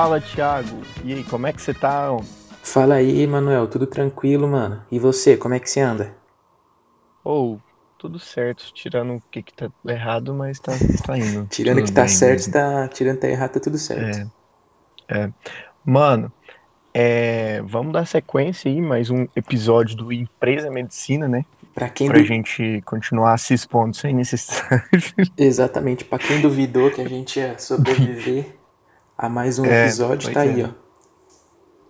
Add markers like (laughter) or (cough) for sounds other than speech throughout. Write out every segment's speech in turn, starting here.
Fala, Thiago. E aí, como é que você tá? Fala aí, Manuel. Tudo tranquilo, mano? E você, como é que você anda? Ou, oh, tudo certo, tirando o que, que tá errado, mas tá, tá indo. (laughs) tirando o que tá certo, tá, tirando que tá errado, tá tudo certo. É. é. Mano, é, vamos dar sequência aí, mais um episódio do Empresa Medicina, né? Pra quem pra du... gente continuar se expondo sem necessidade. Exatamente, pra quem duvidou que a gente ia sobreviver (laughs) a mais um é, episódio, tá aí, é. ó.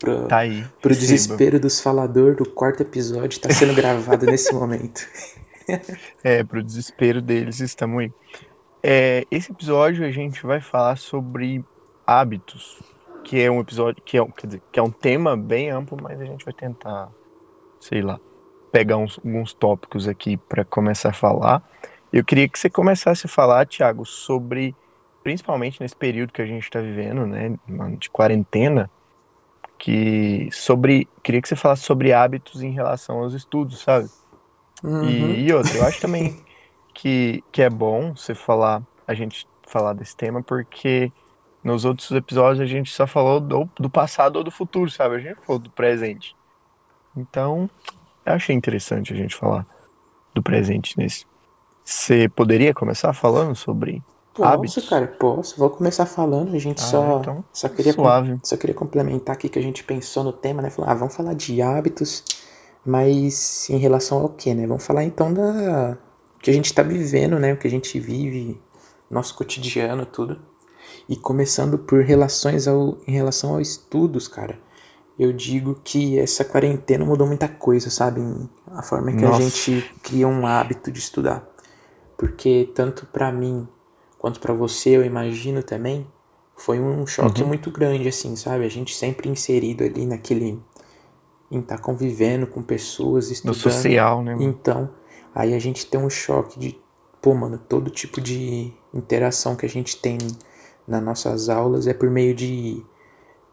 Pro, tá aí. Pro desespero dos faladores, o quarto episódio tá sendo gravado nesse momento. (laughs) é, pro desespero deles, estamos aí. É, esse episódio a gente vai falar sobre hábitos, que é um episódio, que é, quer dizer, que é um tema bem amplo, mas a gente vai tentar, sei lá, pegar uns, alguns tópicos aqui para começar a falar. Eu queria que você começasse a falar, Thiago, sobre, principalmente nesse período que a gente está vivendo, né, de quarentena, que sobre, queria que você falasse sobre hábitos em relação aos estudos, sabe? Uhum. E, e outra, eu acho também (laughs) que, que é bom você falar, a gente falar desse tema, porque nos outros episódios a gente só falou do, do passado ou do futuro, sabe? A gente falou do presente. Então, eu achei interessante a gente falar do presente nesse. Você poderia começar falando sobre Posso, hábitos? cara, posso. Vou começar falando. A gente ah, só, então, só, queria, suave. só queria complementar aqui que a gente pensou no tema, né? Falar, ah, vamos falar de hábitos mas em relação ao que, né? Vamos falar então da que a gente está vivendo, né? O que a gente vive, nosso cotidiano, tudo. E começando por relações ao, em relação aos estudos, cara. Eu digo que essa quarentena mudou muita coisa, sabe? A forma que Nossa. a gente cria um hábito de estudar. Porque tanto para mim quanto para você, eu imagino também, foi um choque uhum. muito grande, assim, sabe? A gente sempre inserido ali naquele em estar tá convivendo com pessoas, estudando. No social, né? Então, aí a gente tem um choque de, pô, mano, todo tipo de interação que a gente tem nas nossas aulas é por meio de,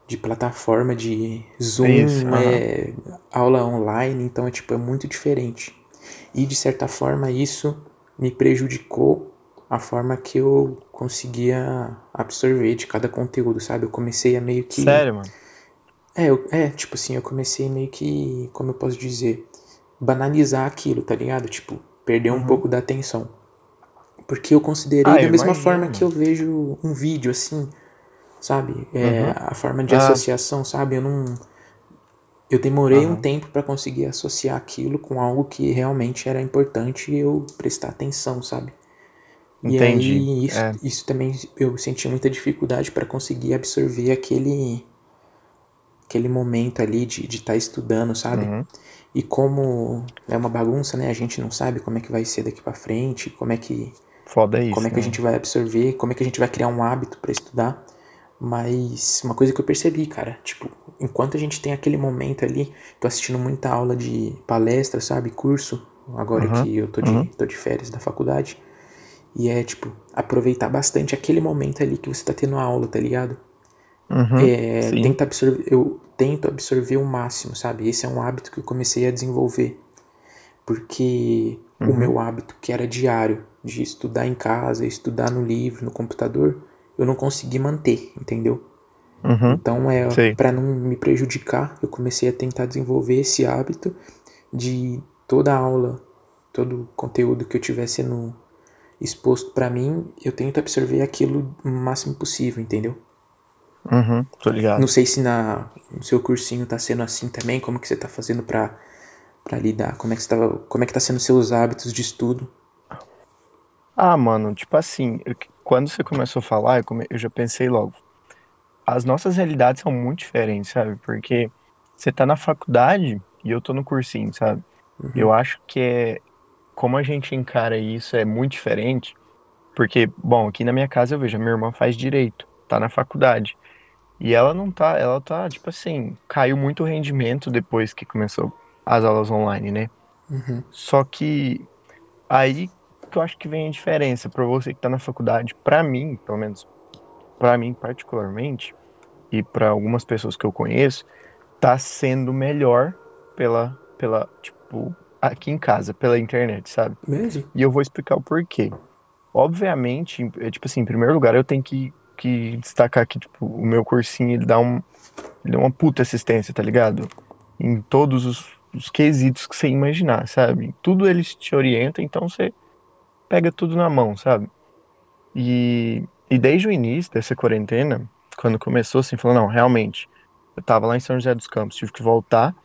de plataforma, de Zoom, Isso, é, aula online, então é tipo, é muito diferente. E de certa forma isso me prejudicou a forma que eu conseguia absorver de cada conteúdo, sabe? Eu comecei a meio que. Sério, mano? É, eu, é, tipo assim, eu comecei meio que, como eu posso dizer, banalizar aquilo, tá ligado? Tipo, perder uhum. um pouco da atenção. Porque eu considerei ah, da mesma imagino. forma que eu vejo um vídeo, assim, sabe? É, uhum. A forma de ah. associação, sabe? Eu não. Eu demorei uhum. um tempo para conseguir associar aquilo com algo que realmente era importante eu prestar atenção, sabe? Entendi. E aí, isso, é. isso também eu senti muita dificuldade para conseguir absorver aquele aquele momento ali de estar tá estudando, sabe? Uhum. E como é uma bagunça, né? A gente não sabe como é que vai ser daqui para frente, como é que Foda isso, como é que né? a gente vai absorver, como é que a gente vai criar um hábito para estudar. Mas uma coisa que eu percebi, cara, tipo, enquanto a gente tem aquele momento ali, tô assistindo muita aula de palestra, sabe, curso, agora uhum. que eu tô de, uhum. tô de férias da faculdade. E é, tipo, aproveitar bastante aquele momento ali que você tá tendo aula, tá ligado? Uhum, é, tenta absorver, eu tento absorver o máximo, sabe? Esse é um hábito que eu comecei a desenvolver. Porque uhum. o meu hábito, que era diário, de estudar em casa, estudar no livro, no computador, eu não consegui manter, entendeu? Uhum, então, é para não me prejudicar, eu comecei a tentar desenvolver esse hábito de toda aula, todo conteúdo que eu tivesse sendo exposto para mim, eu tento absorver aquilo o máximo possível, entendeu? Uhum, tô ligado. Não sei se na, no seu cursinho tá sendo assim também, como que você tá fazendo pra, pra lidar, como é, que você tá, como é que tá sendo seus hábitos de estudo? Ah, mano, tipo assim, eu, quando você começou a falar, eu, come, eu já pensei logo, as nossas realidades são muito diferentes, sabe? Porque você tá na faculdade e eu tô no cursinho, sabe? Uhum. Eu acho que é, como a gente encara isso é muito diferente, porque, bom, aqui na minha casa eu vejo, a minha irmã faz direito, tá na faculdade. E ela não tá, ela tá, tipo assim, caiu muito o rendimento depois que começou as aulas online, né? Uhum. Só que aí que eu acho que vem a diferença para você que tá na faculdade, para mim, pelo menos para mim particularmente, e para algumas pessoas que eu conheço, tá sendo melhor pela pela, tipo, aqui em casa, pela internet, sabe? Mesmo? E eu vou explicar o porquê. Obviamente, é, tipo assim, em primeiro lugar, eu tenho que que destacar que, tipo, o meu cursinho, ele dá um. Ele dá uma puta assistência, tá ligado? Em todos os, os quesitos que você imaginar, sabe? Tudo eles te orientam, então você pega tudo na mão, sabe? E, e desde o início dessa quarentena, quando começou assim, falou, não, realmente, eu tava lá em São José dos Campos, tive que voltar,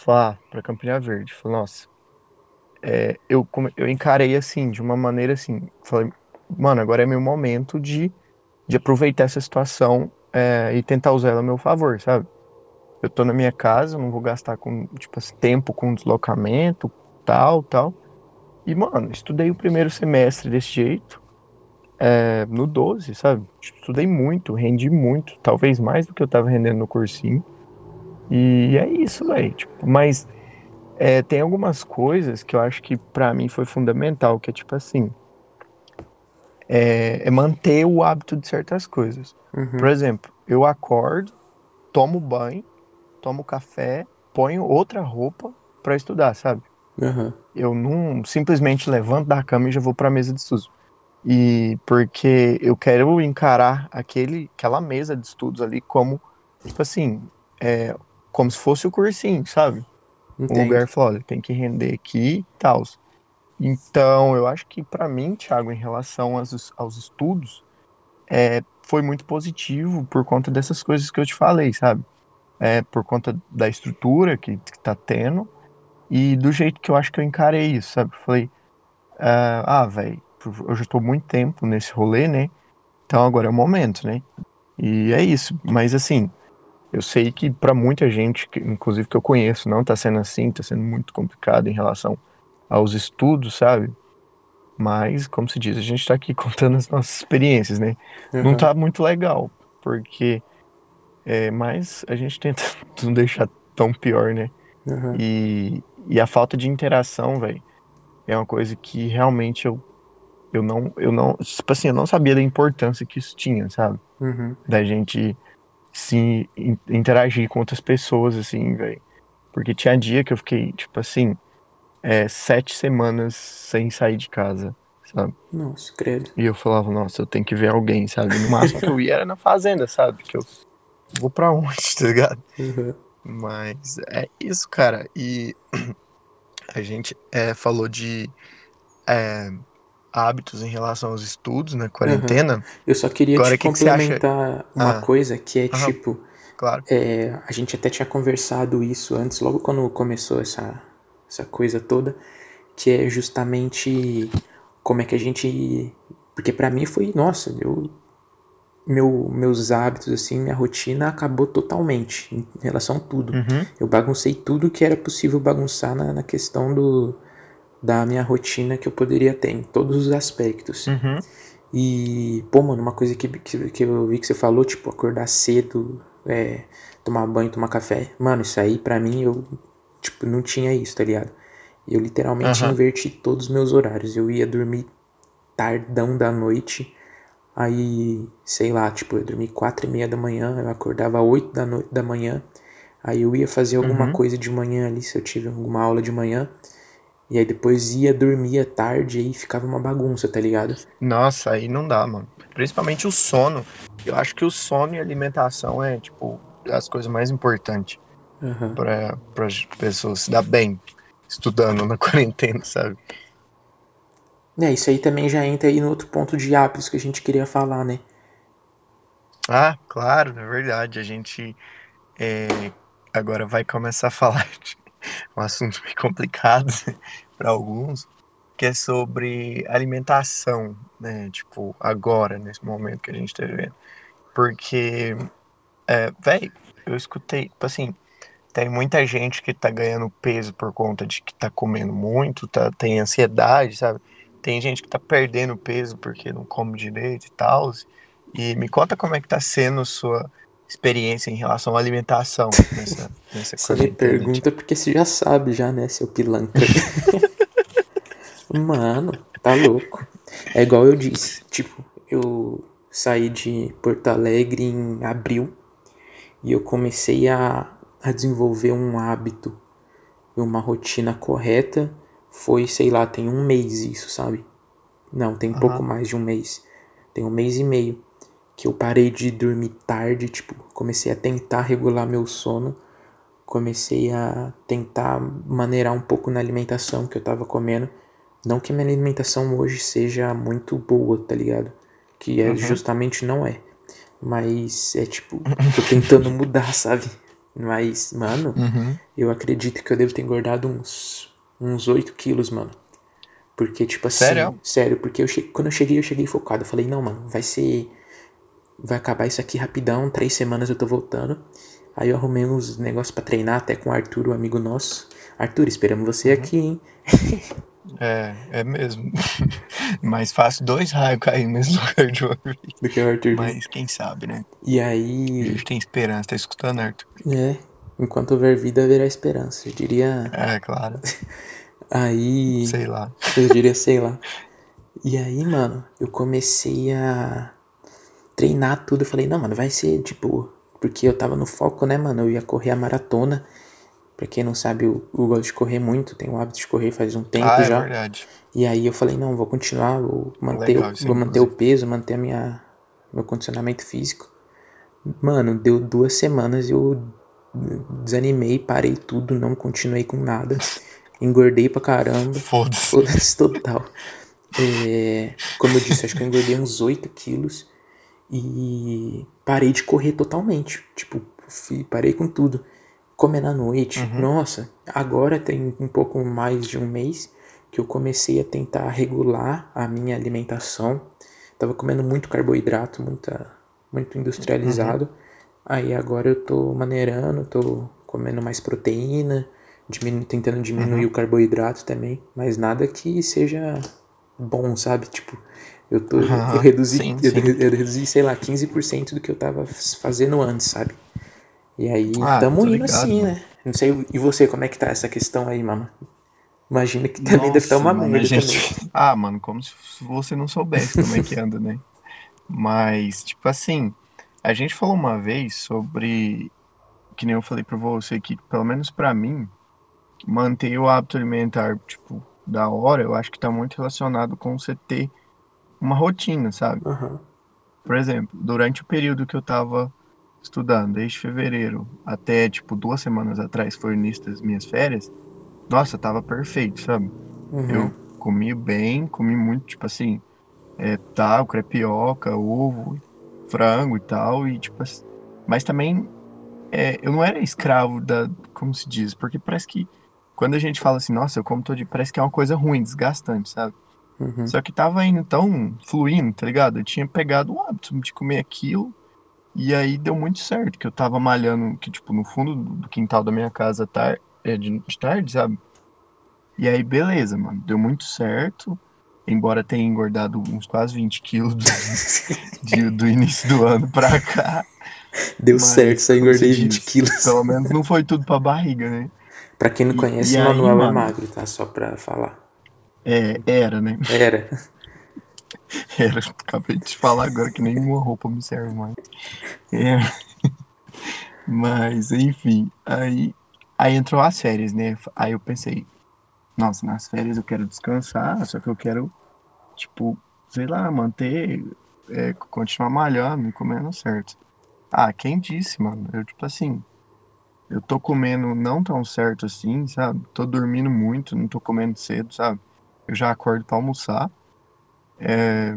falar para Campina Verde. Falei, nossa, é, eu, eu encarei assim, de uma maneira assim, falei, mano, agora é meu momento de, de aproveitar essa situação é, e tentar usar ela a meu favor, sabe? Eu tô na minha casa, não vou gastar com, tipo, tempo com deslocamento, tal, tal. E, mano, estudei o primeiro semestre desse jeito, é, no 12, sabe? Estudei muito, rendi muito, talvez mais do que eu tava rendendo no cursinho. E é isso, velho. Tipo, mas é, tem algumas coisas que eu acho que para mim foi fundamental, que é tipo assim, é, é manter o hábito de certas coisas. Uhum. Por exemplo, eu acordo, tomo banho, tomo café, ponho outra roupa para estudar, sabe? Uhum. Eu não simplesmente levanto da cama e já vou para a mesa de estudos. E porque eu quero encarar aquele, aquela mesa de estudos ali como, tipo assim, é, como se fosse o cursinho, sabe? Entendo. Um lugar falou, olha, tem que render aqui e tal. Então, eu acho que para mim, Thiago, em relação aos, aos estudos, é, foi muito positivo por conta dessas coisas que eu te falei, sabe? É, por conta da estrutura que, que tá tendo e do jeito que eu acho que eu encarei isso, sabe? Falei, ah, ah velho, eu já tô muito tempo nesse rolê, né? Então agora é o momento, né? E é isso. Mas assim, eu sei que para muita gente, inclusive que eu conheço, não tá sendo assim, tá sendo muito complicado em relação aos estudos, sabe? Mas, como se diz, a gente tá aqui (laughs) contando as nossas experiências, né? Uhum. Não tá muito legal, porque. É, mas a gente tenta (laughs) não deixar tão pior, né? Uhum. E, e a falta de interação, velho, é uma coisa que realmente eu, eu não, eu não, tipo assim, eu não sabia da importância que isso tinha, sabe? Uhum. Da gente se interagir com outras pessoas, assim, velho. Porque tinha dia que eu fiquei, tipo assim, é, sete semanas sem sair de casa, sabe? Nossa, credo. E eu falava, nossa, eu tenho que ver alguém, sabe? No máximo que eu ia era na fazenda, sabe? Que eu vou pra onde, (laughs) tá ligado? Uhum. Mas é isso, cara. E (clears throat) a gente é, falou de é, hábitos em relação aos estudos na quarentena. Uhum. Eu só queria Agora, te que complementar que uma ah. coisa que é uhum. tipo. Claro. É, a gente até tinha conversado isso antes, logo quando começou essa, essa coisa toda, que é justamente como é que a gente. Porque para mim foi, nossa, eu. Meu, meus hábitos, assim, minha rotina acabou totalmente em relação a tudo. Uhum. Eu baguncei tudo que era possível bagunçar na, na questão do, da minha rotina que eu poderia ter em todos os aspectos. Uhum. E, pô, mano, uma coisa que, que, que, eu vi que você falou, tipo, acordar cedo, é, tomar banho, tomar café. Mano, isso aí pra mim, eu, tipo, não tinha isso, tá ligado? Eu literalmente uhum. inverti todos os meus horários. Eu ia dormir tardão da noite. Aí, sei lá, tipo, eu dormi quatro e meia da manhã, eu acordava oito da, noite, da manhã. Aí eu ia fazer alguma uhum. coisa de manhã ali, se eu tive alguma aula de manhã. E aí depois ia dormir à tarde e ficava uma bagunça, tá ligado? Nossa, aí não dá, mano. Principalmente o sono. Eu acho que o sono e a alimentação é, tipo, as coisas mais importantes uhum. para as pessoas se dar bem estudando na (laughs) quarentena, sabe? É, isso aí também já entra aí no outro ponto de hábitos que a gente queria falar, né? Ah, claro, é verdade. A gente é, agora vai começar a (laughs) falar de um assunto meio complicado (laughs) para alguns, que é sobre alimentação, né? Tipo, agora, nesse momento que a gente tá vivendo. Porque, é, velho, eu escutei, tipo assim, tem muita gente que tá ganhando peso por conta de que tá comendo muito, tá, tem ansiedade, sabe? Tem gente que tá perdendo peso porque não come direito e tal. E me conta como é que tá sendo sua experiência em relação à alimentação nessa, nessa Você me pergunta porque você já sabe já, né, seu pilantra. (laughs) Mano, tá louco. É igual eu disse, tipo, eu saí de Porto Alegre em abril e eu comecei a, a desenvolver um hábito, uma rotina correta. Foi, sei lá, tem um mês isso, sabe? Não, tem uhum. pouco mais de um mês. Tem um mês e meio. Que eu parei de dormir tarde, tipo, comecei a tentar regular meu sono, comecei a tentar maneirar um pouco na alimentação que eu tava comendo. Não que minha alimentação hoje seja muito boa, tá ligado? Que é Uhum. justamente não é. Mas é tipo, tô tentando mudar, (laughs) sabe? Mas, mano, Uhum. eu acredito que eu devo ter engordado uns, uns 8 quilos, mano. Porque, tipo assim. Sério? Sério, porque eu che... quando eu cheguei, eu cheguei focado. Eu falei, não, mano, vai ser. Vai acabar isso aqui rapidão, três semanas eu tô voltando. Aí eu arrumei uns negócios pra treinar até com o Arthur, um amigo nosso. Arthur, esperamos você aqui, hein? (laughs) É, é mesmo. (laughs) Mais fácil dois raios cair no mesmo lugar de uma vez. Do que o Arthur. Mas quem sabe, né? E A aí. gente tem esperança, tá escutando, Arthur? É. Enquanto houver vida, haverá esperança. Eu diria. É, claro. (laughs) Aí. Sei lá. Eu diria, sei lá. E aí, mano, eu comecei a treinar tudo. Eu falei, não, mano, vai ser de boa. Porque eu tava no foco, né, mano? Eu ia correr a maratona. Pra quem não sabe, eu, eu gosto de correr muito. Tenho o hábito de correr faz um tempo Ah, é já. verdade. E aí eu falei, não, vou continuar, vou manter, Legal vou manter o peso, manter a minha, meu condicionamento físico. Mano, deu duas semanas eu desanimei, parei tudo, não continuei com nada. (laughs) Engordei pra caramba. Foda-se. Foda-se total. É, como eu disse, acho que eu engordei uns 8 quilos e parei de correr totalmente. Tipo, parei com tudo. Comer na noite. Nossa, agora tem um pouco mais de um mês que eu comecei a tentar regular a minha alimentação. Tava comendo muito carboidrato, muita, muito industrializado. Aí agora eu tô maneirando, tô comendo mais proteína, diminu tentando diminuir o carboidrato também, mas nada que seja bom, sabe? Tipo, eu tô eu Aham, reduzi, sim, eu, sim. eu reduzi, sei lá, 15% do que eu tava fazendo antes, sabe? E aí, Ah, tamo indo ligado, assim, mano. né? Não sei, e você, como é que tá essa questão aí, mano? Imagina que também deve estar Nossa, uma mano, merda gente... também. (laughs) Ah, mano, como se você não soubesse como é que anda, né? Mas, tipo assim, a gente falou uma vez sobre, que nem eu falei pra você, que pelo menos pra mim, manter o hábito alimentar, tipo, da hora, eu acho que tá muito relacionado com você ter uma rotina, sabe? Aham. Por exemplo, durante o período que eu tava estudando, desde fevereiro até, tipo, duas semanas atrás, foi o início das minhas férias, nossa, tava perfeito, sabe? Uhum. Eu comi bem, comi muito, tipo assim, é, tal, crepioca, ovo, frango e tal, e tipo assim, mas também é, eu não era escravo da, como se diz, porque parece que quando a gente fala assim, nossa, eu como todo dia, parece que é uma coisa ruim, desgastante, sabe? Uhum. Só que tava indo tão fluindo, tá ligado? Eu tinha pegado o hábito de comer aquilo, e aí deu muito certo, que eu tava malhando, que tipo, no fundo do quintal da minha casa tar é, de, de tarde, sabe? E aí, beleza, mano, deu muito certo, embora tenha engordado uns quase 20 quilos do, (laughs) de- do início do ano pra cá. Deu mas, certo, só engordei se 20 diz, quilos. Pelo menos não foi tudo pra barriga, né? Pra quem não E- conhece, aí, Manuel é mano? magro, tá? Só pra falar. É, era, né? Era. (laughs) Era, acabei de falar agora que nenhuma roupa me serve mais. É. (laughs) Mas, enfim, aí, aí entrou as férias, né? Aí eu pensei, nossa, nas férias eu quero descansar, só que eu quero, tipo, sei lá, manter, é, continuar malhando e comendo certo. Ah, quem disse, mano? Eu, tipo assim, eu tô comendo não tão certo assim, sabe? Tô dormindo muito, não tô comendo cedo, sabe? Eu já acordo pra almoçar. É,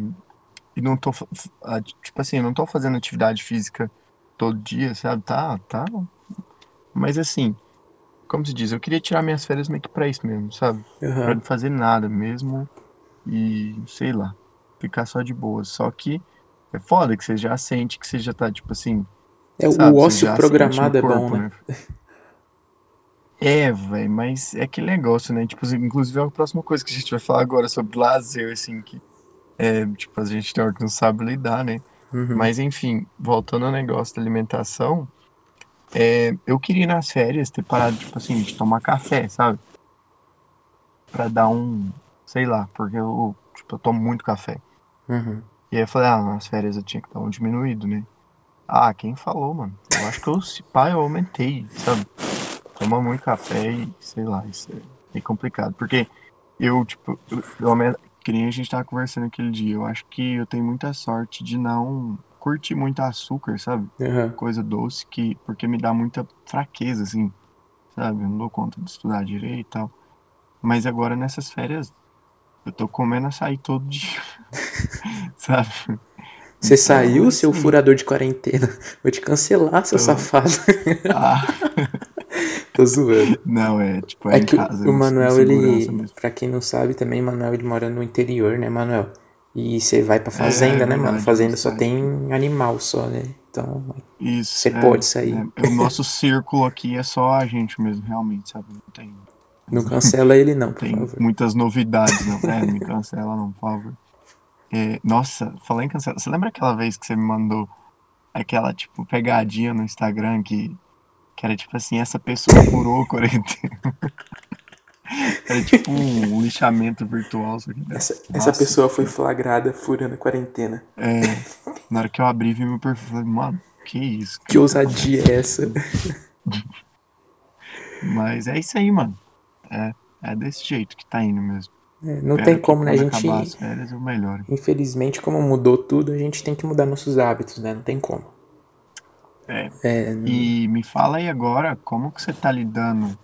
e não tô, tipo assim, eu não tô fazendo atividade física todo dia, sabe? Tá, tá. Mas assim, como se diz, eu queria tirar minhas férias meio que pra isso mesmo, sabe? Pra Aham. não fazer nada mesmo e, sei lá, ficar só de boa. Só que é foda que você já sente que você já tá, tipo assim, É, sabe? o ócio programado é bom, corpo, né? (laughs) É, velho, mas é aquele negócio, né? Tipo, inclusive é a próxima coisa que a gente vai falar agora sobre lazer, assim, que é, tipo, a gente tem hora que não sabe lidar, né? Uhum. Mas enfim, voltando ao negócio da alimentação, é, eu queria nas férias ter parado, tipo assim, de tomar café, sabe? Pra dar um, sei lá, porque eu, tipo, eu tomo muito café. Uhum. E aí eu falei, ah, nas férias eu tinha que dar um diminuído, né? Ah, quem falou, mano? Eu acho que eu, se pá, eu aumentei, sabe? Tomar muito café e, sei lá, isso é meio complicado. Porque eu, tipo, eu, eu aume- que nem a gente tava conversando aquele dia, eu acho que eu tenho muita sorte de não curti muito açúcar, sabe? Aham. Coisa doce, que, porque me dá muita fraqueza, assim, sabe? Eu não dou conta de estudar direito e tal. Mas agora nessas férias, eu tô comendo açaí todo dia, (laughs) sabe? Você Então, saiu, seu assim, furador de quarentena? Vou te cancelar, seu Tô. safado. ah, (laughs) Tô zoando. não, é tipo, é, É em que o- casa, o Manuel, ele. mesmo. Pra quem não sabe também, Manuel, ele mora no interior, né, Manuel? E você vai pra fazenda, né, mano? É, Fazenda só tem animal só, né? Então, Isso. Você é, pode sair. é, o nosso círculo aqui é só a gente mesmo, realmente, sabe? Não tem, não cancela ele não, por tem favor. muitas novidades, não. É, me cancela não, por favor. É, nossa, falar em cancela, você lembra aquela vez que você me mandou aquela, tipo, pegadinha no Instagram que, que era tipo assim, essa pessoa furou a quarentena? (laughs) Era tipo um lixamento virtual. Essa, essa pessoa foi flagrada furando a quarentena. É, na hora que eu abri vi meu perfil, falei, mano, que isso? Que ousadia é essa? (laughs) Mas é isso aí, mano. É, é desse jeito que tá indo mesmo. É, não Espero tem como, né? A gente, as férias eu melhore. infelizmente, como mudou tudo, a gente tem que mudar nossos hábitos, né? Não tem como. É. É, E me fala aí agora, como que você tá lidando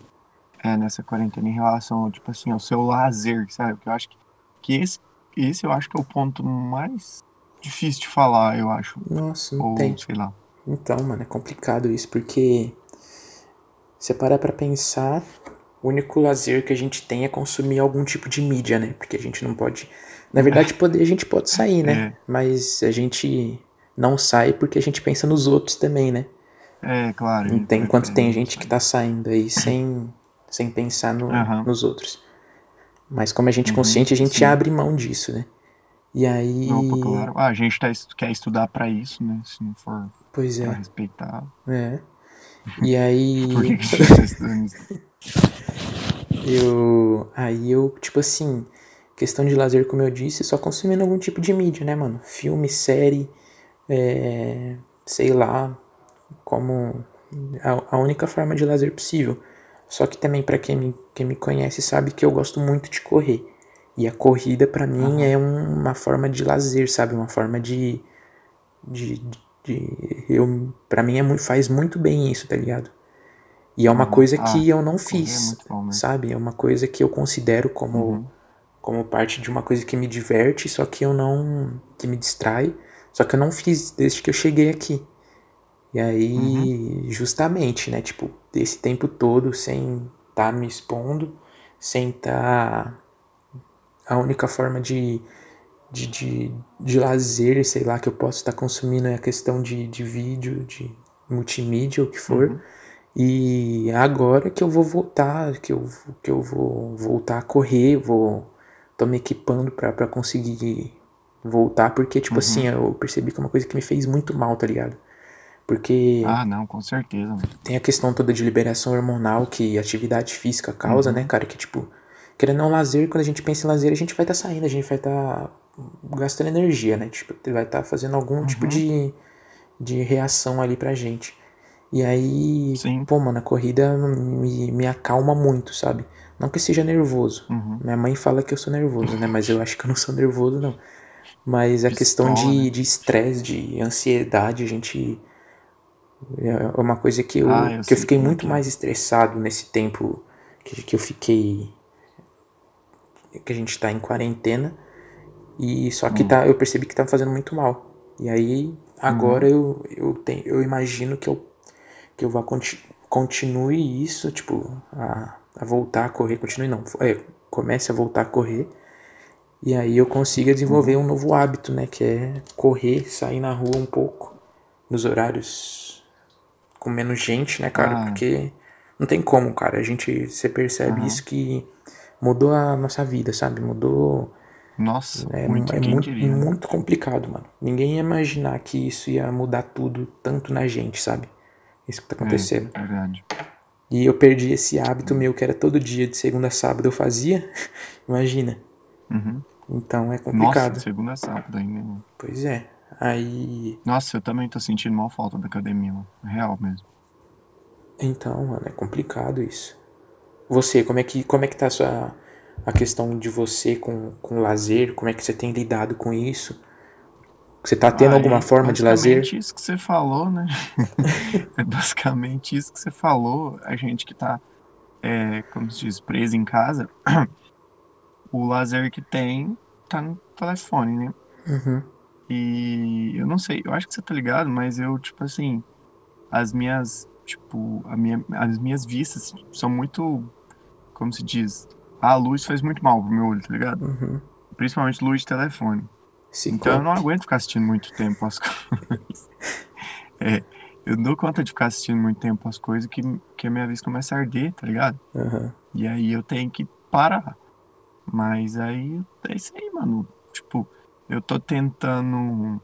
é, nessa quarentena em relação, tipo assim, ao seu lazer, sabe? Porque eu acho que, que esse, esse eu acho que é o ponto mais difícil de falar, eu acho. nossa, não Ou, tem. sei lá. Então, mano, é complicado isso, porque você para pra pensar, o único lazer que a gente tem é consumir algum tipo de mídia, né? Porque a gente não pode. Na verdade, (laughs) poder, a gente pode sair, né? É. Mas a gente não sai porque a gente pensa nos outros também, né? É, claro. Não tem, enquanto tem gente que tá saindo aí sem, (laughs) sem pensar no- Aham. nos outros. Mas como a gente é Uhum, consciente, a gente sim. abre mão disso, né? E aí. Opa, claro. Ah, a gente tá, quer estudar pra isso, né? Se não for Pois é. respeitar. É. E aí. (laughs) Por que, que a gente tá (laughs) estudando isso? Eu. Aí eu, tipo assim, questão de lazer, como eu disse, só consumindo algum tipo de mídia, né, mano? Filme, série, é, sei lá, como a, a única forma de lazer possível. Só que também, pra quem me, quem me conhece, sabe que eu gosto muito de correr. E a corrida, pra mim, é um- uma forma de lazer, sabe? Uma forma de. de, de eu, pra mim, é muito, faz muito bem isso, tá ligado? E é uma Uhum. coisa Ah, que eu não é fiz, muito bom mesmo. sabe? É uma coisa que eu considero como, Uhum. como parte de uma coisa que me diverte, só que eu não. que me distrai, só que eu não fiz desde que eu cheguei aqui. E aí, Uhum. justamente, né? Tipo, esse tempo todo sem estar me expondo, sem estar. a única forma de, de, de, de lazer, sei lá, que eu posso estar consumindo é a questão de, de vídeo, de multimídia, o que for. Uhum. E agora que eu vou voltar, que eu, que eu vou voltar a correr, vou tô me equipando pra conseguir voltar, porque, tipo Uhum. assim, eu percebi que é uma coisa que me fez muito mal, tá ligado? Porque Ah, não, com certeza. mano. tem a questão toda de liberação hormonal que atividade física causa, Uhum. né, cara? Que, tipo, querendo não, lazer, quando a gente pensa em lazer, a gente vai estar saindo, a gente vai estar gastando energia, né? Tipo, vai estar fazendo algum tipo Uhum. de, de reação ali pra gente. E aí, Sim. pô, mano, a corrida me, me acalma muito, sabe? Não que seja nervoso. Uhum. Minha mãe fala que eu sou nervoso, né? Mas eu acho que eu não sou nervoso, não. Mas a questão Pistola, de né? de estresse, de ansiedade, a gente. É uma coisa que eu, Ah, eu que eu fiquei é muito que é. mais estressado nesse tempo que, que eu fiquei. que a gente tá em quarentena. E só que Hum. tá, eu percebi que tá fazendo muito mal. E aí, agora Uhum. eu, eu, tenho, eu imagino que eu, que eu vá conti continue isso, tipo, a, a voltar a correr. Continue não, é, comece a voltar a correr. E aí eu consiga desenvolver um novo hábito, né? Que é correr, sair na rua um pouco. Nos horários com menos gente, né, cara? Ah. Porque não tem como, cara. A gente, você percebe isso que mudou a nossa vida, sabe? Mudou. Nossa, É, muito, é muito, né? muito complicado, mano. Ninguém ia imaginar que isso ia mudar tudo tanto na gente, sabe? Isso que tá acontecendo. É, verdade. E eu perdi esse hábito meu que era todo dia, de segunda a sábado eu fazia. (laughs) Imagina. Uhum. Então é complicado. Nossa, segunda a sábado ainda. mano. Pois é. Aí. Nossa, eu também tô sentindo mal falta da academia, mano. Real mesmo. Então, mano, é complicado isso. Você, como é que, como é que tá a sua a questão de você com, com lazer? Como é que você tem lidado com isso? Você tá tendo Ah, alguma é forma de lazer? basicamente isso que você falou, né? (laughs) É basicamente isso que você falou. A gente que tá, é, como se diz, preso em casa, o lazer que tem tá no telefone, né? Uhum. E eu não sei, eu acho que você tá ligado, mas eu, tipo assim, as minhas, tipo, a minha, as minhas vistas são muito, como se diz, a luz faz muito mal pro meu olho, tá ligado? Uhum. Principalmente luz de telefone. Se Então eu não aguento ficar assistindo muito tempo as (laughs) coisas. É, eu não dou conta de ficar assistindo muito tempo as coisas que, que a minha vista começa a arder, tá ligado? Uhum. E aí eu tenho que parar. Mas aí é isso aí, mano. Tipo, eu tô tentando.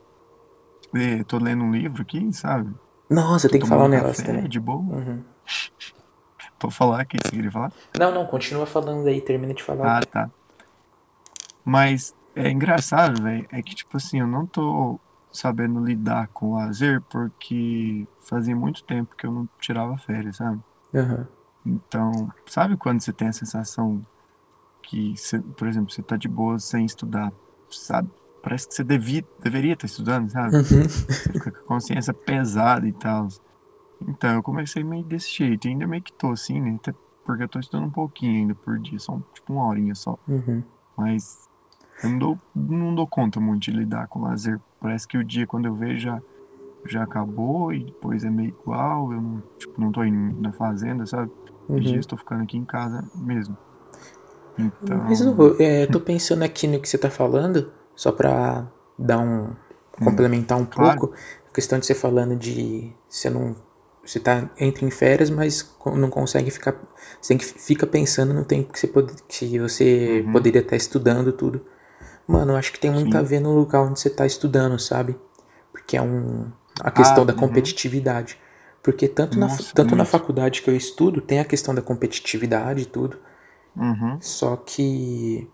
ler, tô lendo um livro aqui, sabe? Nossa, tem que falar um negócio também. de boa. Uhum. (laughs) Vou falar aqui, você queria falar? Não, não, continua falando aí, termina de falar. Ah, tá. Mas é engraçado, velho. É que, tipo assim, eu não tô sabendo lidar com o lazer porque fazia muito tempo que eu não tirava férias, sabe? Uhum. Então, sabe quando você tem a sensação que, você, por exemplo, você tá de boa sem estudar, sabe? Parece que você devia, deveria estar estudando, sabe? Uhum. Você fica com a consciência pesada e tal. Então, eu comecei meio desse jeito. E ainda meio que tô assim, né? Até porque eu tô estudando um pouquinho ainda por dia, só tipo uma horinha só. Uhum. Mas eu não dou, não dou conta muito de lidar com lazer. Parece que o dia, quando eu vejo, já, já acabou e depois é meio igual. Eu não, tipo, não tô indo na fazenda, sabe? Uhum. Os dias tô ficando aqui em casa mesmo. Então. Mas eu, é, tô pensando aqui no que você tá falando, só pra dar um. complementar um claro. pouco. A questão de você falando de. Você não. Você tá, entra em férias, mas não consegue ficar. Você fica pensando no tempo que você, pode, que você Uhum. poderia estar estudando tudo. Mano, eu acho que tem muito Sim. a ver no lugar onde você tá estudando, sabe? Porque é um. A questão Ah, da uhum. competitividade. Porque tanto, na, Nossa, tanto na faculdade que eu estudo, tem a questão da competitividade e tudo. Uhum. Só que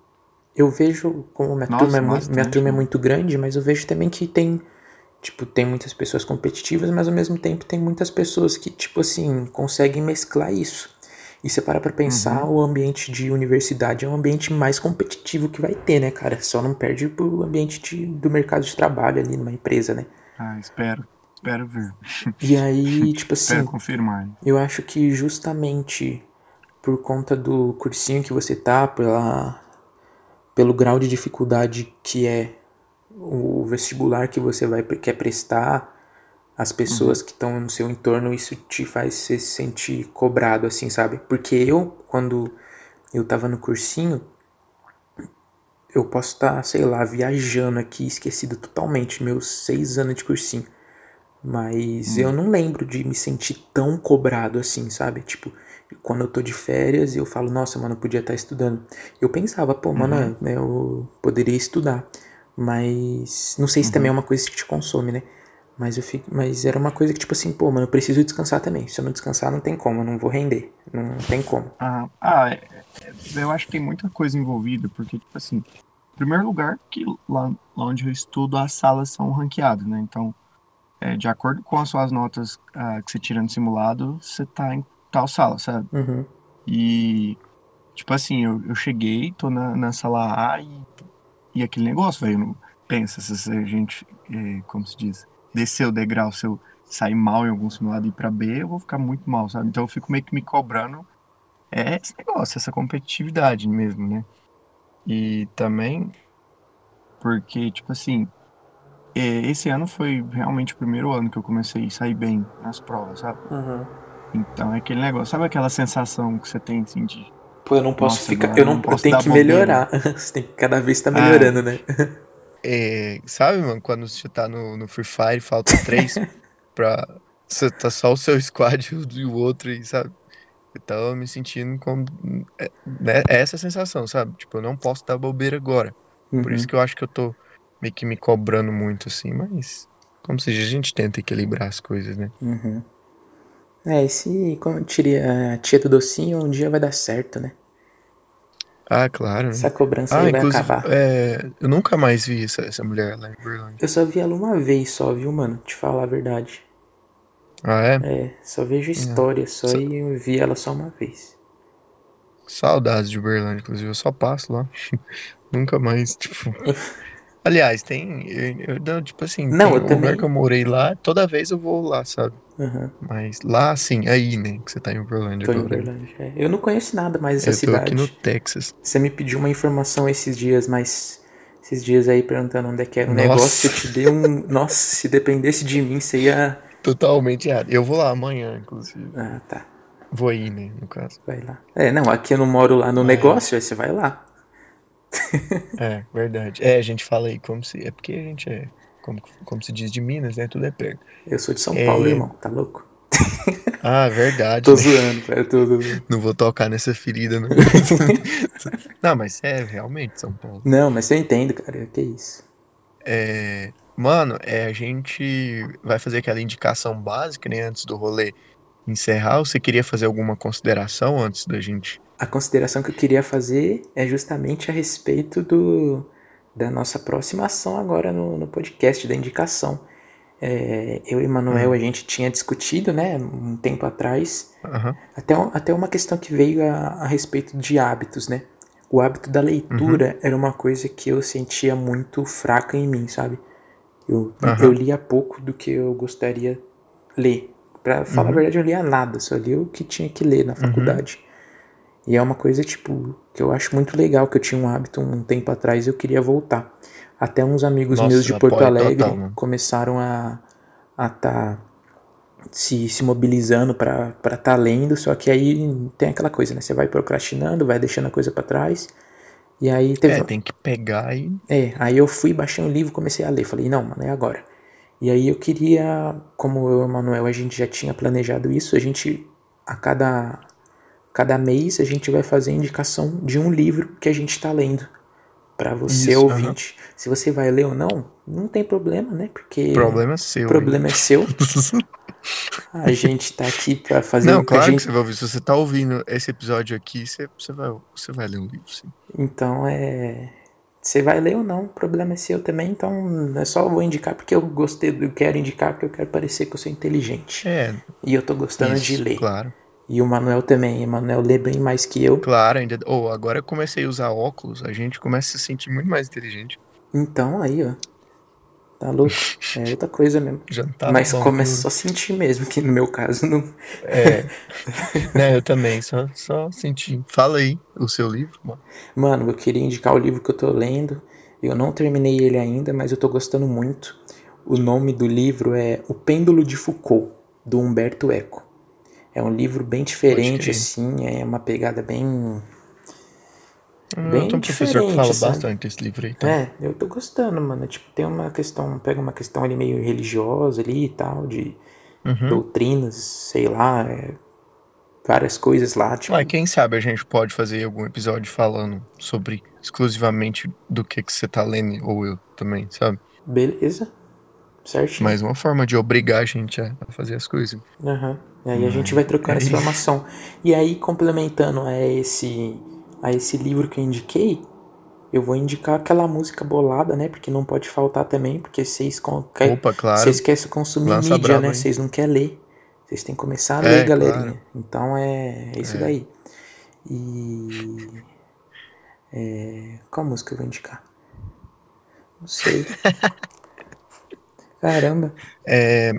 eu vejo como minha Nossa, turma é, mu- bastante, minha turma é muito grande, mas eu vejo também que tem tipo tem muitas pessoas competitivas, mas ao mesmo tempo tem muitas pessoas que tipo assim conseguem mesclar isso. E você para pra pensar, Uhum. o ambiente de universidade é um ambiente mais competitivo que vai ter, né, cara? Só não perde pro ambiente de, do mercado de trabalho ali numa empresa, né? Ah, espero. Espero ver. E aí, (laughs) tipo Espero assim, confirmar. eu acho que justamente por conta do cursinho que você tá, pela, pelo grau de dificuldade que é o vestibular que você vai quer prestar, as pessoas que estão no seu entorno, isso te faz se sentir cobrado, assim, sabe? Porque eu, quando eu tava no cursinho, eu posso estar, sei lá, viajando aqui, esquecido totalmente meus seis anos de cursinho. Mas eu não lembro de me sentir tão cobrado assim, sabe? Tipo, quando eu tô de férias eu falo, nossa, mano, eu podia estar estudando. Eu pensava, pô, mano, né, eu poderia estudar. Mas não sei se também é uma coisa que te consome, né? Mas eu fico, mas era uma coisa que tipo assim, pô, mano, eu preciso descansar também. Se eu não descansar, não tem como, eu não vou render. Não tem como. Ah, ah, é- é- eu acho que tem muita coisa envolvida, porque, tipo assim, em primeiro lugar, que lá, lá onde eu estudo, as salas são ranqueadas, né? Então, é, de acordo com as suas notas ah, que você tira no simulado, você tá em tal sala, sabe? Uhum. E, tipo assim, eu, eu cheguei, tô na, na sala A e, e aquele negócio, velho, não- pensa, se se a gente, é, como se diz, descer o degrau, se eu sair mal em algum simulado e ir pra B, eu vou ficar muito mal, sabe? Então eu fico meio que me cobrando é esse negócio, essa competitividade mesmo, né? E também porque, tipo assim, é, esse ano foi realmente o primeiro ano que eu comecei a sair bem nas provas, sabe? Uhum. Então é aquele negócio, sabe aquela sensação que você tem assim de Pô, eu não posso Nossa, ficar. Eu não, eu posso tenho dar que melhorar. (laughs) Você tem que cada vez tá Ah. melhorando, né? É, sabe, mano, quando você tá no, no Free Fire, falta três (laughs) pra. Você tá só o seu squad e o- outro, e sabe? Eu tava me sentindo como. É, né, é essa sensação, sabe? Tipo, eu não posso dar bobeira agora. Por Uhum. isso que eu acho que eu tô meio que me cobrando muito, assim, mas. Como seja, a gente tenta equilibrar as coisas, né? Uhum. É, esse, como diria a tia do docinho, um dia vai dar certo, né? Ah, claro, né? Essa cobrança Ah, aí vai acabar. é, eu nunca mais vi essa, essa mulher lá em Berlândia. Eu só vi ela uma vez só, viu, mano? Te falar a verdade. Ah, é? É, só vejo história só Só- e eu vi ela só uma vez. Saudades de Uberlândia, inclusive, eu só passo lá. (laughs) Nunca mais, tipo. (laughs) Aliás, tem. Eu, eu, tipo assim, Não, eu um também. lugar que eu morei lá, toda vez eu vou lá, sabe? Uhum. Mas lá, assim, aí, né? Que você tá em Uberlândia Tô em. Uberlândia. É, Eu não conheço nada mais dessa Eu tô cidade. aqui no Texas. Você me pediu uma informação esses dias, mas esses dias aí perguntando onde é que era o negócio, eu te dei um. (laughs) Nossa, se dependesse de mim, você ia. Totalmente errado. Eu vou lá amanhã, inclusive. Ah, tá. Vou aí, né? No caso. Vai lá. É, não, aqui eu não moro lá no negócio, aí você vai lá. (laughs) É, verdade. É, a gente fala aí como se. É porque a gente é. Como, como se diz de Minas, né? Tudo é perto. Eu sou de São É. Paulo, irmão, tá louco? (laughs) Ah, verdade. Tô né? zoando, cara, tô zoando. Não vou tocar nessa ferida, não. (laughs) não, mas é realmente São Paulo. Não, mas eu entendo, cara, que isso. É, mano, é, a gente vai fazer aquela indicação básica, né? Antes do rolê encerrar. Você queria fazer alguma consideração antes da gente? A consideração que eu queria fazer é justamente a respeito do, da nossa próxima ação agora no, no podcast, da indicação. É, eu e Manuel, a gente tinha discutido, né, um tempo atrás, Aham. até, até uma questão que veio a, a respeito de hábitos, né? O hábito da leitura era uma coisa que eu sentia muito fraca em mim, sabe? Eu, Aham. eu lia pouco do que eu gostaria ler. Pra falar a verdade, eu lia nada, só lia o que tinha que ler na faculdade. E é uma coisa, tipo, que eu acho muito legal, que eu tinha um hábito um tempo atrás e eu queria voltar. Até uns amigos Nossa, meus de Porto Alegre total, começaram a a tá se, se mobilizando pra estar tá lendo, só que aí tem aquela coisa, né? Você vai procrastinando, vai deixando a coisa pra trás. E aí teve, É, tem que pegar e. é, aí eu fui, baixei um livro, comecei a ler. Falei, não, mano, é agora. E aí eu queria, como eu e o Manuel, a gente já tinha planejado isso, a gente, a cada, cada mês, a gente vai fazer a indicação de um livro que a gente tá lendo. Pra você, Isso, ouvinte. Se você vai ler ou não, não tem problema, né? Porque Problema seu. o problema é seu. (laughs) A gente tá aqui pra fazer Não, que claro que gente... você vai ouvir. Se você tá ouvindo esse episódio aqui, você, você, vai, você vai ler um livro, sim. Então é. Você vai ler ou não, o problema é seu também, então é só eu vou indicar porque eu gostei, eu quero indicar porque eu quero parecer que eu sou inteligente. É, E eu tô gostando isso, de ler. claro. E o Manuel também, o Manuel lê bem mais que eu. Claro, ainda. Ou agora eu comecei a usar óculos, a gente começa a se sentir muito mais inteligente. Então aí, ó. Tá louco? (laughs) É outra coisa mesmo. Já tá Mas começa só a sentir mesmo, que no meu caso não. É. (laughs) né, eu também, só, só senti. Fala aí o seu livro, mano. Mano, eu queria indicar o livro que eu tô lendo. Eu não terminei ele ainda, mas eu tô gostando muito. O nome do livro é O Pêndulo de Foucault, do Humberto Eco. É um livro bem diferente, assim, é uma pegada bem. Eu Bem um professor que fala sabe? bastante desse livro aí. Então. É, eu tô gostando, mano. Tipo, tem uma questão, pega uma questão ali meio religiosa ali e tal, de Uhum. doutrinas, sei lá, é, várias coisas lá, tipo. Mas quem sabe a gente pode fazer algum episódio falando sobre exclusivamente do que, que você tá lendo, ou eu também, sabe? Beleza. Certinho. Mais uma forma de obrigar a gente a fazer as coisas. Aham. E aí a gente vai trocando é essa isso. informação. E aí, complementando a esse, a esse livro que eu indiquei, eu vou indicar aquela música bolada, né? Porque não pode faltar também, porque vocês quer- Opa, claro. vocês querem consumir Lança mídia, braba né? Vocês não querem ler. Vocês têm que começar a É, ler, galerinha. claro. Então é, é isso daí. E. É, qual música eu vou indicar? Não sei. (laughs) Caramba. É,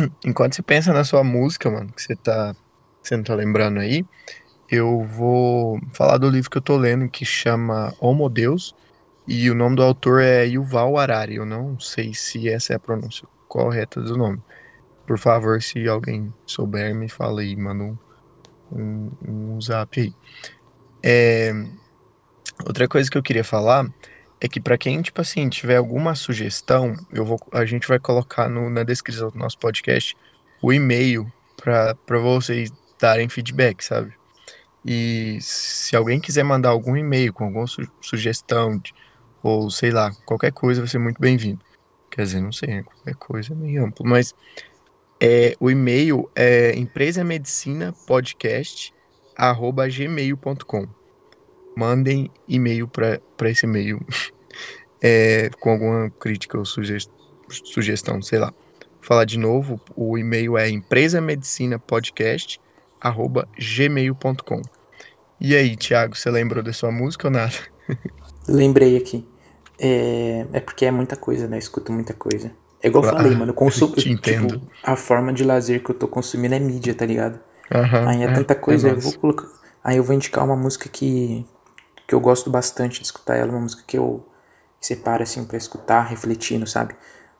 (clears throat) enquanto você pensa na sua música, mano, que você tá, você não tá lembrando aí, eu vou falar do livro que eu tô lendo que chama Homo Deus e o nome do autor é Yuval Harari. Eu não sei se essa é a pronúncia correta do nome. Por favor, se alguém souber, me fala aí, manda um, um, um zap aí. É, outra coisa que eu queria falar é que pra quem, tipo assim, tiver alguma sugestão, eu vou, a gente vai colocar no- na descrição do nosso podcast o e-mail pra vocês darem feedback, sabe? E se alguém quiser mandar algum e-mail com alguma su- sugestão, de- ou sei lá, qualquer coisa, vai ser muito bem-vindo. Quer dizer, não sei, né? qualquer coisa é meio amplo, mas é, o e-mail é empresamedicinapodcast.gmail.com Mandem e-mail para esse e-mail (laughs) é, com alguma crítica ou suge- sugestão, sei lá. Vou falar de novo, o e-mail é empresamedicinapodcast.gmail.com E aí, Thiago, você lembrou da sua música ou nada? (laughs) Lembrei aqui. É, é porque é muita coisa, né? Eu escuto muita coisa. É igual eu falei, mano. Eu consumo. (laughs) te entendo. Tipo, a forma de lazer que eu tô consumindo é mídia, tá ligado? Aham, Aí é tanta coisa, é eu vou colocar. Aí eu vou indicar uma música que, que eu gosto bastante de escutar ela, uma música que eu separo assim pra escutar, refletindo, sabe?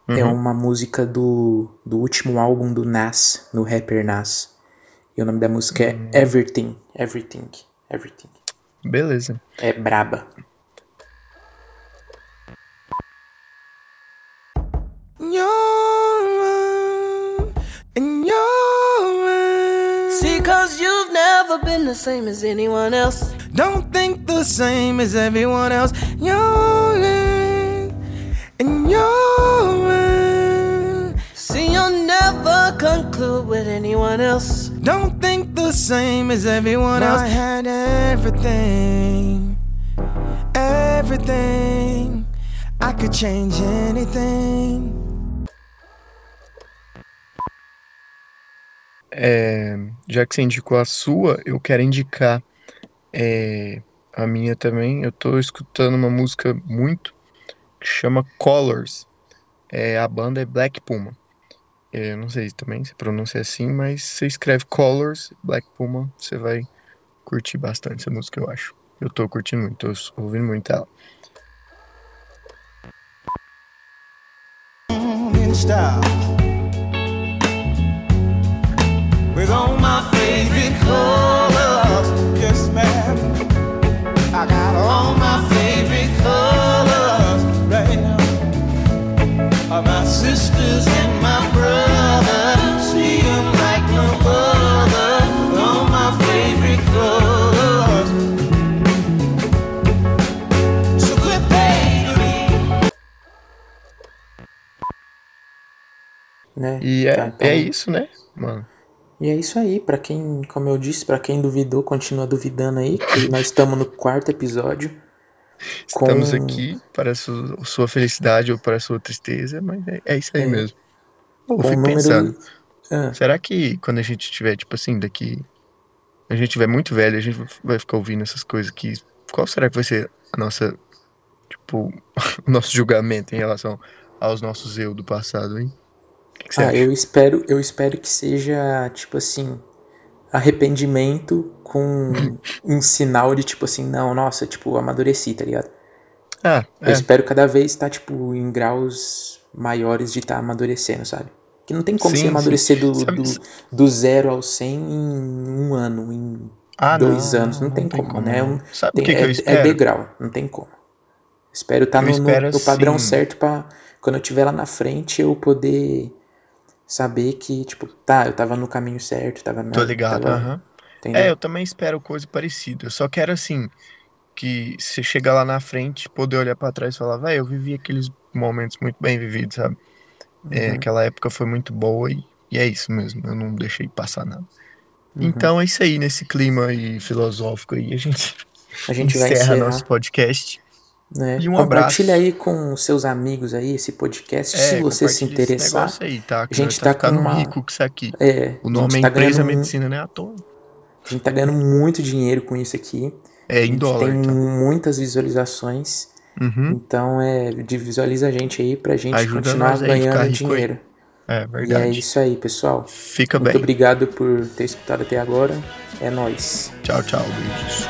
É Uhum. uma música do, do último álbum do Nas, no rapper Nas. E o nome da música Hum. é Everything, Everything, Everything. Beleza. É braba. See, cause you've never been the same as anyone else. Don't think the same as everyone else. You're in, and you're in. See, you'll never conclude with anyone else. Don't think the same as everyone else. I had everything, everything. I could change anything. É, já que você indicou a sua, eu quero indicar é, a minha também. Eu tô escutando uma música muito que chama Colors. É, a banda é Black Puma. É, eu não sei também se pronuncia assim, mas você escreve Colors, Black Puma, você vai curtir bastante essa música, eu acho. Eu tô curtindo muito, tô ouvindo muito ela. With all my favorite colors. Né? E é, Tá, então- é isso, né, mano? E é isso aí, pra quem, como eu disse, pra quem duvidou, continua duvidando aí, que nós estamos no quarto episódio. Estamos com- aqui para a sua, felicidade ou para a sua tristeza, mas é, é isso aí É. mesmo. Eu fico número. pensando, Ah, será que quando a gente tiver, tipo assim, daqui. A gente tiver muito velho, a gente vai ficar ouvindo essas coisas aqui. Qual será que vai ser a nossa. Tipo, (laughs) o nosso julgamento em relação aos nossos eu do passado, hein? Que, que ah, acha? eu espero, eu espero que seja, tipo assim, arrependimento com (laughs) um sinal de tipo assim, não, nossa, tipo, amadureci, tá ligado? Ah, Eu é. espero cada vez estar, tipo, em graus maiores de estar amadurecendo, sabe? Que não tem como Sim, você amadurecer sim. do, do, do zero ao 100 em um ano, em Ah, dois não, anos. Não, tem, como, né? não. Um- Sabe tem- que, que é, eu é espero? degrau, não tem como. Espero estar Eu no, no- no padrão assim- certo pra quando eu estiver lá na frente eu poder saber que, tipo, tá, eu tava no caminho certo, tava na. Tô ligado, tava- entendeu? É, eu também espero coisa parecida. Eu só quero, assim, que você chegar lá na frente, poder olhar pra trás e falar, velho, eu vivi aqueles momentos muito bem vividos, sabe? É, Uhum. aquela época foi muito boa e, e é isso mesmo, eu não deixei passar nada. Uhum. Então é isso aí, nesse clima aí filosófico aí, a gente, A gente vai encerra encerrar. nosso podcast. Né? E um Compartilha abraço. aí com seus amigos aí esse podcast, É, se você se interessar. aí, tá? A gente nós tá com ficando uma- rico com isso aqui. É, O nome é tá Empresa ganhando, Medicina, não é à toa. A gente tá ganhando muito dinheiro com isso aqui. É em dólar, tem tá? muitas visualizações. Uhum. Então é, visualiza a gente aí pra gente Ajuda continuar ganhando rico aí. dinheiro. É E é verdade. isso aí, pessoal. Fica Muito bem. obrigado por ter escutado até agora. É nóis. Tchau, tchau, beijos.